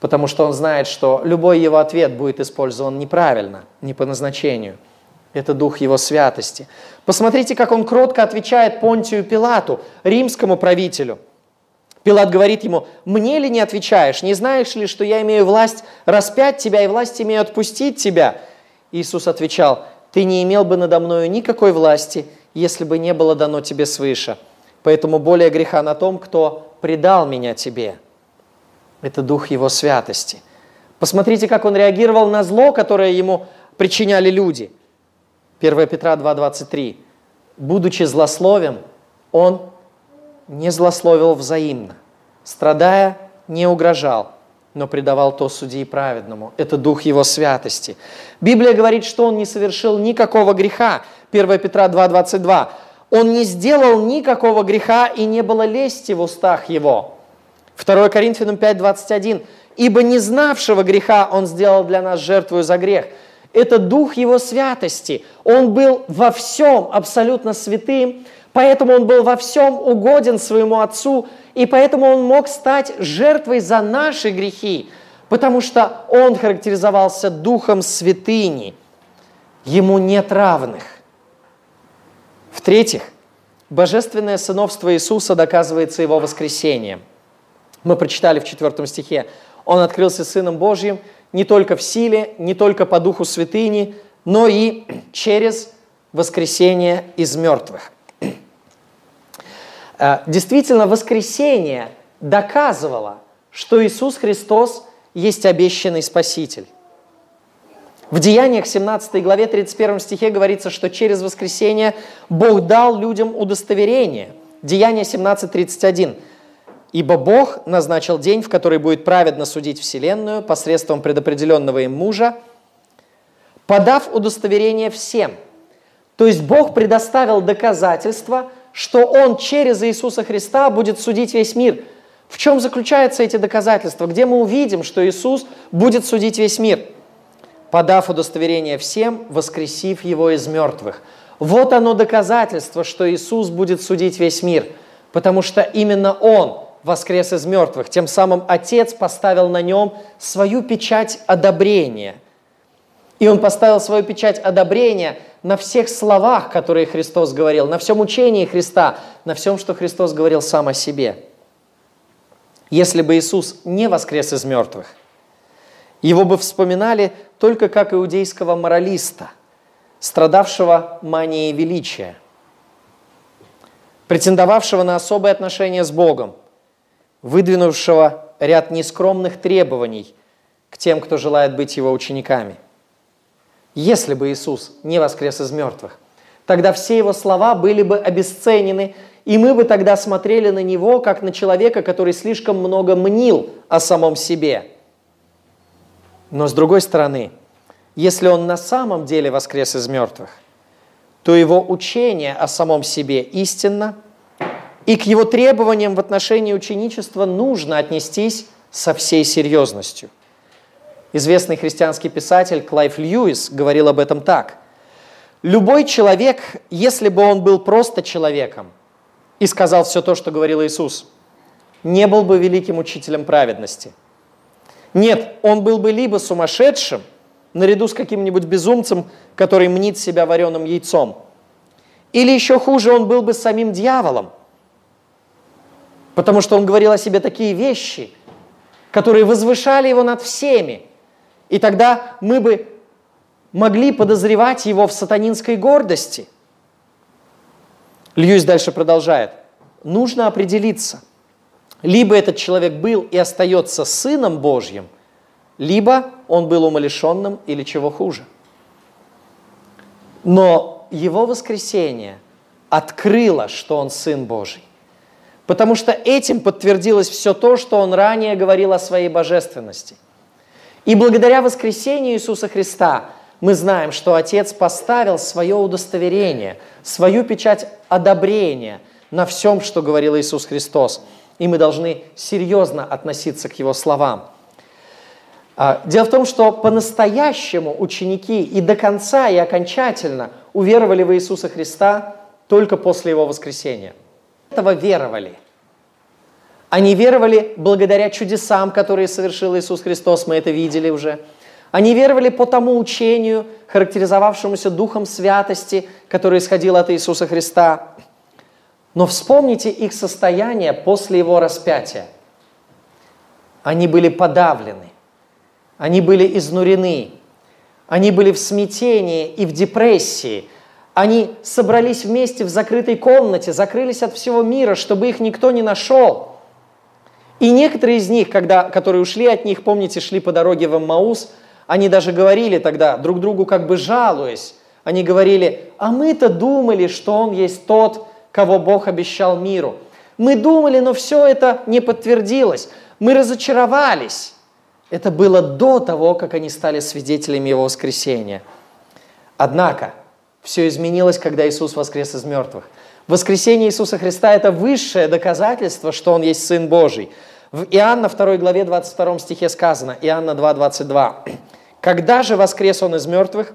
потому что он знает, что любой его ответ будет использован неправильно, не по назначению. Это дух его святости. Посмотрите, как он кротко отвечает Понтию Пилату, римскому правителю – Пилат говорит ему, мне ли не отвечаешь? Не знаешь ли, что я имею власть распять тебя и власть имею отпустить тебя? Иисус отвечал, ты не имел бы надо мною никакой власти, если бы не было дано тебе свыше. Поэтому более греха на том, кто предал меня тебе. Это дух его святости. Посмотрите, как он реагировал на зло, которое ему причиняли люди. 1 Петра 2,23. «Будучи злословен, он не злословил взаимно, страдая, не угрожал, но предавал то судьи праведному. Это дух его святости. Библия говорит, что он не совершил никакого греха. 1 Петра 2,22. Он не сделал никакого греха, и не было лести в устах его. 2 Коринфянам 5,21. «Ибо не знавшего греха он сделал для нас жертвую за грех». Это дух его святости. Он был во всем абсолютно святым, Поэтому он был во всем угоден своему Отцу, и поэтому он мог стать жертвой за наши грехи, потому что он характеризовался духом святыни. Ему нет равных. В-третьих, божественное сыновство Иисуса доказывается его воскресением. Мы прочитали в 4 стихе, он открылся Сыном Божьим не только в силе, не только по духу святыни, но и через воскресение из мертвых. Э, действительно, воскресение доказывало, что Иисус Христос есть обещанный Спаситель. В Деяниях 17 главе 31 стихе говорится, что через воскресение Бог дал людям удостоверение. Деяние 17.31. «Ибо Бог назначил день, в который будет праведно судить Вселенную посредством предопределенного им мужа, подав удостоверение всем». То есть Бог предоставил доказательства – что Он через Иисуса Христа будет судить весь мир. В чем заключаются эти доказательства? Где мы увидим, что Иисус будет судить весь мир? Подав удостоверение всем, воскресив Его из мертвых. Вот оно доказательство, что Иисус будет судить весь мир, потому что именно Он воскрес из мертвых. Тем самым Отец поставил на нем свою печать одобрения. И Он поставил свою печать одобрения на всех словах, которые Христос говорил, на всем учении Христа, на всем, что Христос говорил сам о себе. Если бы Иисус не воскрес из мертвых, его бы вспоминали только как иудейского моралиста, страдавшего манией величия, претендовавшего на особые отношения с Богом, выдвинувшего ряд нескромных требований к тем, кто желает быть его учениками – если бы Иисус не воскрес из мертвых. Тогда все его слова были бы обесценены, и мы бы тогда смотрели на него, как на человека, который слишком много мнил о самом себе. Но с другой стороны, если он на самом деле воскрес из мертвых, то его учение о самом себе истинно, и к его требованиям в отношении ученичества нужно отнестись со всей серьезностью. Известный христианский писатель Клайв Льюис говорил об этом так. «Любой человек, если бы он был просто человеком и сказал все то, что говорил Иисус, не был бы великим учителем праведности. Нет, он был бы либо сумасшедшим, наряду с каким-нибудь безумцем, который мнит себя вареным яйцом, или еще хуже, он был бы самим дьяволом, потому что он говорил о себе такие вещи, которые возвышали его над всеми. И тогда мы бы могли подозревать его в сатанинской гордости. Льюис дальше продолжает. Нужно определиться. Либо этот человек был и остается сыном Божьим, либо он был умалишенным или чего хуже. Но его воскресение открыло, что он сын Божий. Потому что этим подтвердилось все то, что он ранее говорил о своей божественности. И благодаря воскресению Иисуса Христа мы знаем, что Отец поставил свое удостоверение, свою печать одобрения на всем, что говорил Иисус Христос. И мы должны серьезно относиться к Его словам. А, дело в том, что по-настоящему ученики и до конца, и окончательно уверовали в Иисуса Христа только после Его воскресения. Этого веровали. Они веровали благодаря чудесам, которые совершил Иисус Христос, мы это видели уже – они веровали по тому учению, характеризовавшемуся Духом Святости, который исходил от Иисуса Христа. Но вспомните их состояние после Его распятия. Они были подавлены, они были изнурены, они были в смятении и в депрессии. Они собрались вместе в закрытой комнате, закрылись от всего мира, чтобы их никто не нашел. И некоторые из них, когда, которые ушли от них, помните, шли по дороге в Аммаус – они даже говорили тогда, друг другу как бы жалуясь, они говорили, а мы-то думали, что Он есть тот, кого Бог обещал миру. Мы думали, но все это не подтвердилось. Мы разочаровались. Это было до того, как они стали свидетелями Его воскресения. Однако, все изменилось, когда Иисус воскрес из мертвых. Воскресение Иисуса Христа – это высшее доказательство, что Он есть Сын Божий. В Иоанна 2 главе 22 стихе сказано, Иоанна 2, 22. Когда же воскрес он из мертвых,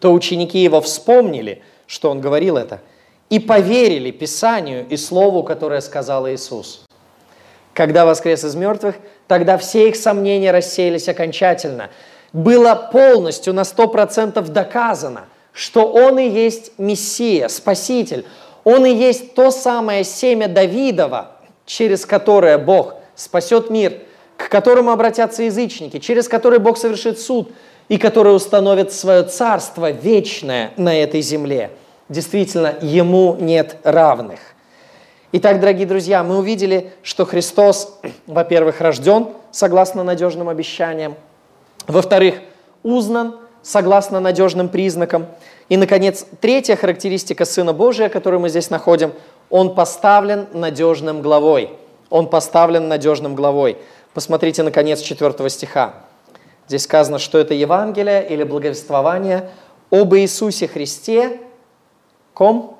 то ученики его вспомнили, что он говорил это, и поверили Писанию и Слову, которое сказал Иисус. Когда воскрес из мертвых, тогда все их сомнения рассеялись окончательно. Было полностью на сто процентов доказано, что Он и есть Мессия, Спаситель. Он и есть то самое семя Давидова, через которое Бог спасет мир – к которому обратятся язычники, через который Бог совершит суд и который установит свое царство вечное на этой земле. Действительно, ему нет равных. Итак, дорогие друзья, мы увидели, что Христос, во-первых, рожден согласно надежным обещаниям, во-вторых, узнан согласно надежным признакам, и, наконец, третья характеристика Сына Божия, которую мы здесь находим, он поставлен надежным главой. Он поставлен надежным главой. Посмотрите, наконец, 4 стиха. Здесь сказано, что это Евангелие или благовествование об Иисусе Христе, ком?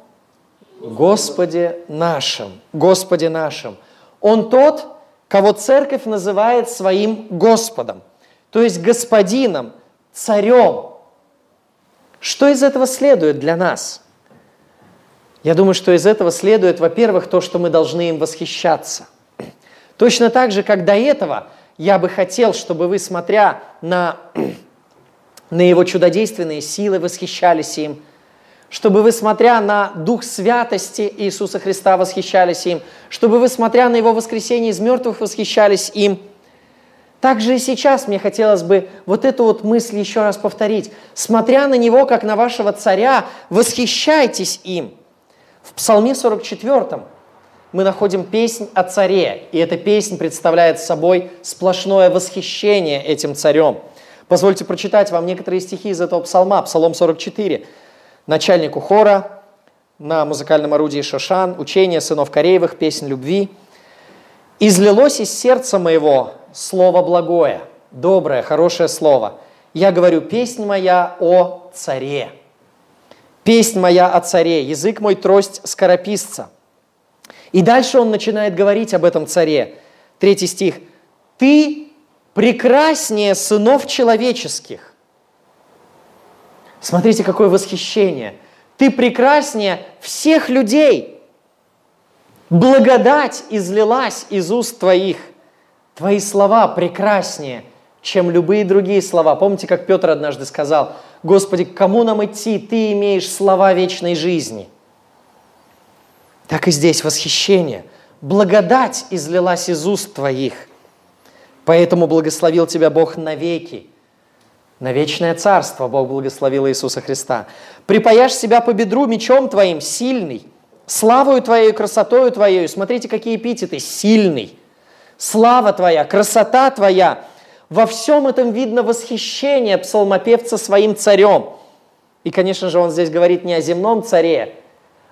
Господе нашим. Господе нашим. Он тот, кого церковь называет своим Господом, то есть господином, царем. Что из этого следует для нас? Я думаю, что из этого следует, во-первых, то, что мы должны им восхищаться. Точно так же, как до этого, я бы хотел, чтобы вы, смотря на, *clears throat* на его чудодейственные силы, восхищались им, чтобы вы, смотря на Дух Святости Иисуса Христа, восхищались им, чтобы вы, смотря на Его воскресение из мертвых, восхищались им. Также и сейчас мне хотелось бы вот эту вот мысль еще раз повторить. Смотря на Него, как на вашего царя, восхищайтесь им. В Псалме 44 мы находим песнь о царе, и эта песнь представляет собой сплошное восхищение этим царем. Позвольте прочитать вам некоторые стихи из этого псалма, Псалом 44. Начальнику хора на музыкальном орудии Шошан, учение сынов Кореевых, песнь любви. «Излилось из сердца моего слово благое, доброе, хорошее слово. Я говорю, песнь моя о царе. Песнь моя о царе, язык мой трость скорописца». И дальше он начинает говорить об этом царе. Третий стих. «Ты прекраснее сынов человеческих». Смотрите, какое восхищение. Ты прекраснее всех людей. Благодать излилась из уст твоих. Твои слова прекраснее, чем любые другие слова. Помните, как Петр однажды сказал, «Господи, к кому нам идти? Ты имеешь слова вечной жизни». Так и здесь восхищение. Благодать излилась из уст Твоих. Поэтому благословил Тебя Бог навеки. На вечное царство Бог благословил Иисуса Христа. Припаяшь себя по бедру мечом Твоим, сильный, славою Твоей, красотою Твоей. Смотрите, какие эпитеты. Сильный, слава Твоя, красота Твоя. Во всем этом видно восхищение псалмопевца своим царем. И, конечно же, он здесь говорит не о земном царе,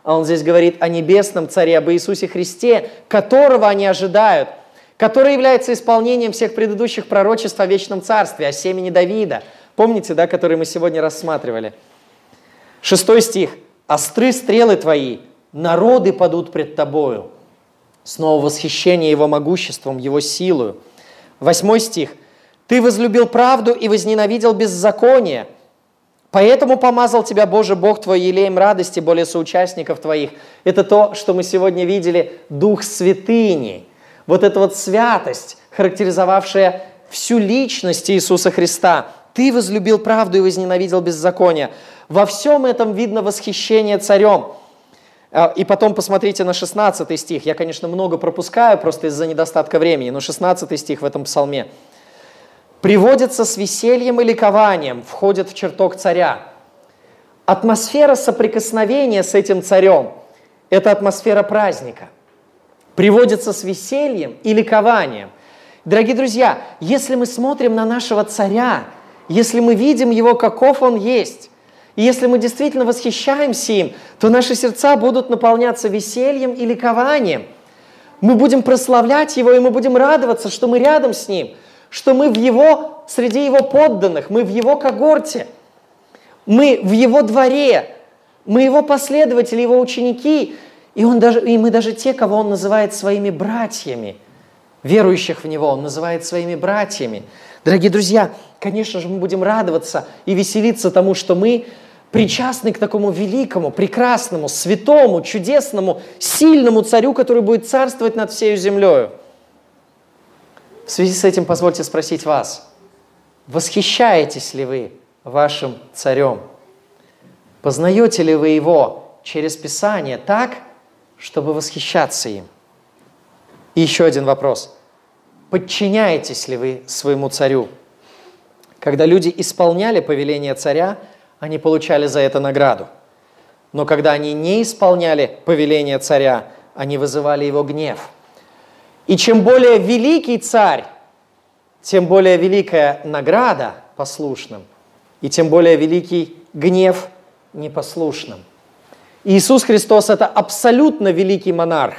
а он здесь говорит о небесном царе, об Иисусе Христе, которого они ожидают, который является исполнением всех предыдущих пророчеств о вечном царстве, о семени Давида. Помните, да, который мы сегодня рассматривали? Шестой стих. «Остры стрелы твои, народы падут пред тобою». Снова восхищение его могуществом, его силою. Восьмой стих. «Ты возлюбил правду и возненавидел беззаконие, Поэтому помазал тебя, Боже Бог твой, елеем радости более соучастников твоих. Это то, что мы сегодня видели, Дух Святыни. Вот эта вот святость, характеризовавшая всю личность Иисуса Христа. Ты возлюбил правду и возненавидел беззаконие. Во всем этом видно восхищение царем. А, и потом посмотрите на 16 стих. Я, конечно, много пропускаю просто из-за недостатка времени, но 16 стих в этом псалме – приводится с весельем и ликованием, входит в чертог царя. Атмосфера соприкосновения с этим царем – это атмосфера праздника. Приводится с весельем и ликованием. Дорогие друзья, если мы смотрим на нашего царя, если мы видим его, каков он есть, и если мы действительно восхищаемся им, то наши сердца будут наполняться весельем и ликованием. Мы будем прославлять его, и мы будем радоваться, что мы рядом с ним – что мы в его, среди его подданных, мы в его когорте, мы в его дворе, мы его последователи, его ученики, и, он даже, и мы даже те, кого он называет своими братьями, верующих в него, он называет своими братьями. Дорогие друзья, конечно же, мы будем радоваться и веселиться тому, что мы причастны к такому великому, прекрасному, святому, чудесному, сильному царю, который будет царствовать над всей землей. В связи с этим позвольте спросить вас, восхищаетесь ли вы вашим царем? Познаете ли вы его через Писание так, чтобы восхищаться им? И еще один вопрос. Подчиняетесь ли вы своему царю? Когда люди исполняли повеление царя, они получали за это награду. Но когда они не исполняли повеление царя, они вызывали его гнев – и чем более великий царь, тем более великая награда послушным, и тем более великий гнев непослушным. Иисус Христос – это абсолютно великий монарх,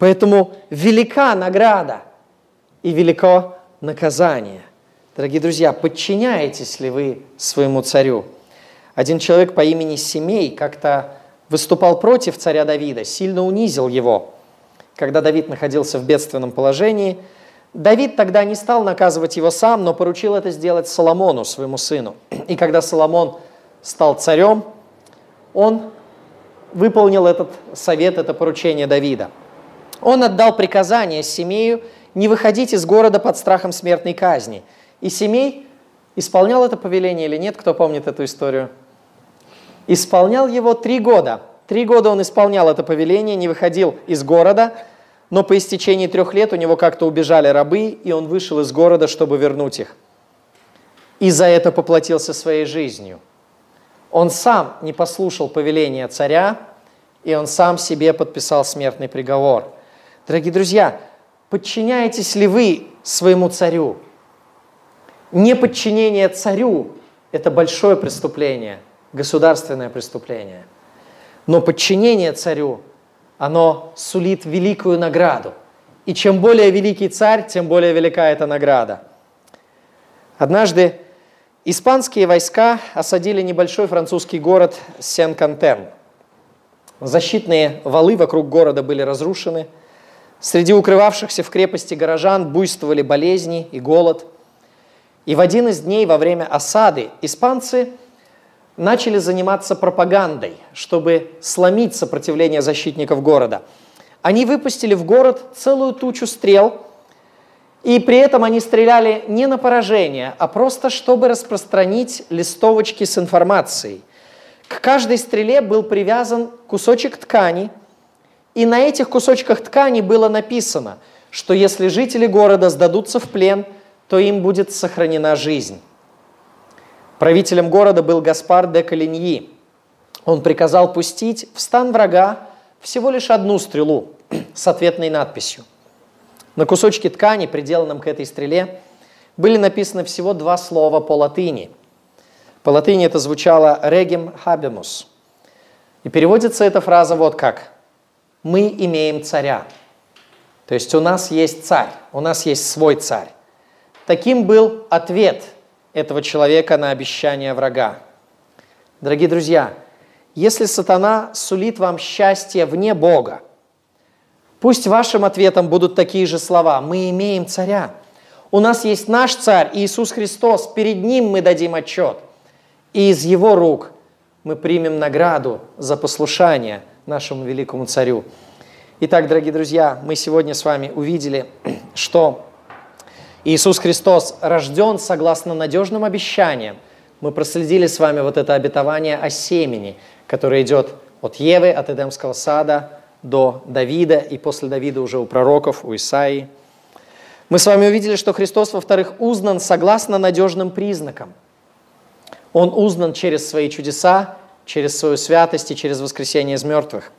поэтому велика награда и велико наказание. Дорогие друзья, подчиняетесь ли вы своему царю? Один человек по имени Семей как-то выступал против царя Давида, сильно унизил его – когда Давид находился в бедственном положении, Давид тогда не стал наказывать его сам, но поручил это сделать Соломону, своему сыну. И когда Соломон стал царем, он выполнил этот совет, это поручение Давида. Он отдал приказание Семею не выходить из города под страхом смертной казни. И Семей исполнял это повеление или нет, кто помнит эту историю? Исполнял его три года – Три года он исполнял это повеление, не выходил из города, но по истечении трех лет у него как-то убежали рабы, и он вышел из города, чтобы вернуть их. И за это поплатился своей жизнью. Он сам не послушал повеления царя, и он сам себе подписал смертный приговор. Дорогие друзья, подчиняетесь ли вы своему царю? Неподчинение царю – это большое преступление, государственное преступление – но подчинение царю, оно сулит великую награду. И чем более великий царь, тем более велика эта награда. Однажды испанские войска осадили небольшой французский город Сен-Кантен. Защитные валы вокруг города были разрушены. Среди укрывавшихся в крепости горожан буйствовали болезни и голод. И в один из дней во время осады испанцы – начали заниматься пропагандой, чтобы сломить сопротивление защитников города. Они выпустили в город целую тучу стрел, И при этом они стреляли не на поражение, а просто чтобы распространить листовочки с информацией. К каждой стреле был привязан кусочек ткани, и на этих кусочках ткани было написано, что если жители города сдадутся в плен, то им будет сохранена жизнь. Правителем города был Гаспар де Калиньи. Он приказал пустить в стан врага всего лишь одну стрелу с ответной надписью – на кусочке ткани, приделанном к этой стреле, были написаны всего два слова по латыни. По латыни это звучало «regem habemus». И переводится эта фраза вот как «мы имеем царя». То есть у нас есть царь, у нас есть свой царь. Таким был ответ этого человека на обещание врага. Дорогие друзья, если сатана сулит вам счастье вне Бога, Пусть вашим ответом будут такие же слова. Мы имеем царя. У нас есть наш царь, Иисус Христос. Перед ним мы дадим отчет. И из его рук мы примем награду за послушание нашему великому царю. Итак, дорогие друзья, мы сегодня с вами увидели, *clears throat* что Иисус Христос рожден согласно надежным обещаниям. Мы проследили с вами вот это обетование о семени, которое идет от Евы, от Эдемского сада, до Давида и после Давида уже у пророков, у Исаии. Мы с вами увидели, что Христос, во-вторых, узнан согласно надежным признакам. Он узнан через свои чудеса, через свою святость и через воскресение из мертвых.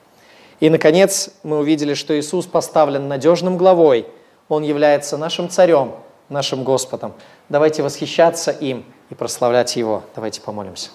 И, наконец, мы увидели, что Иисус поставлен надежным главой. Он является нашим царем, нашим Господом. Давайте восхищаться им и прославлять Его. Давайте помолимся.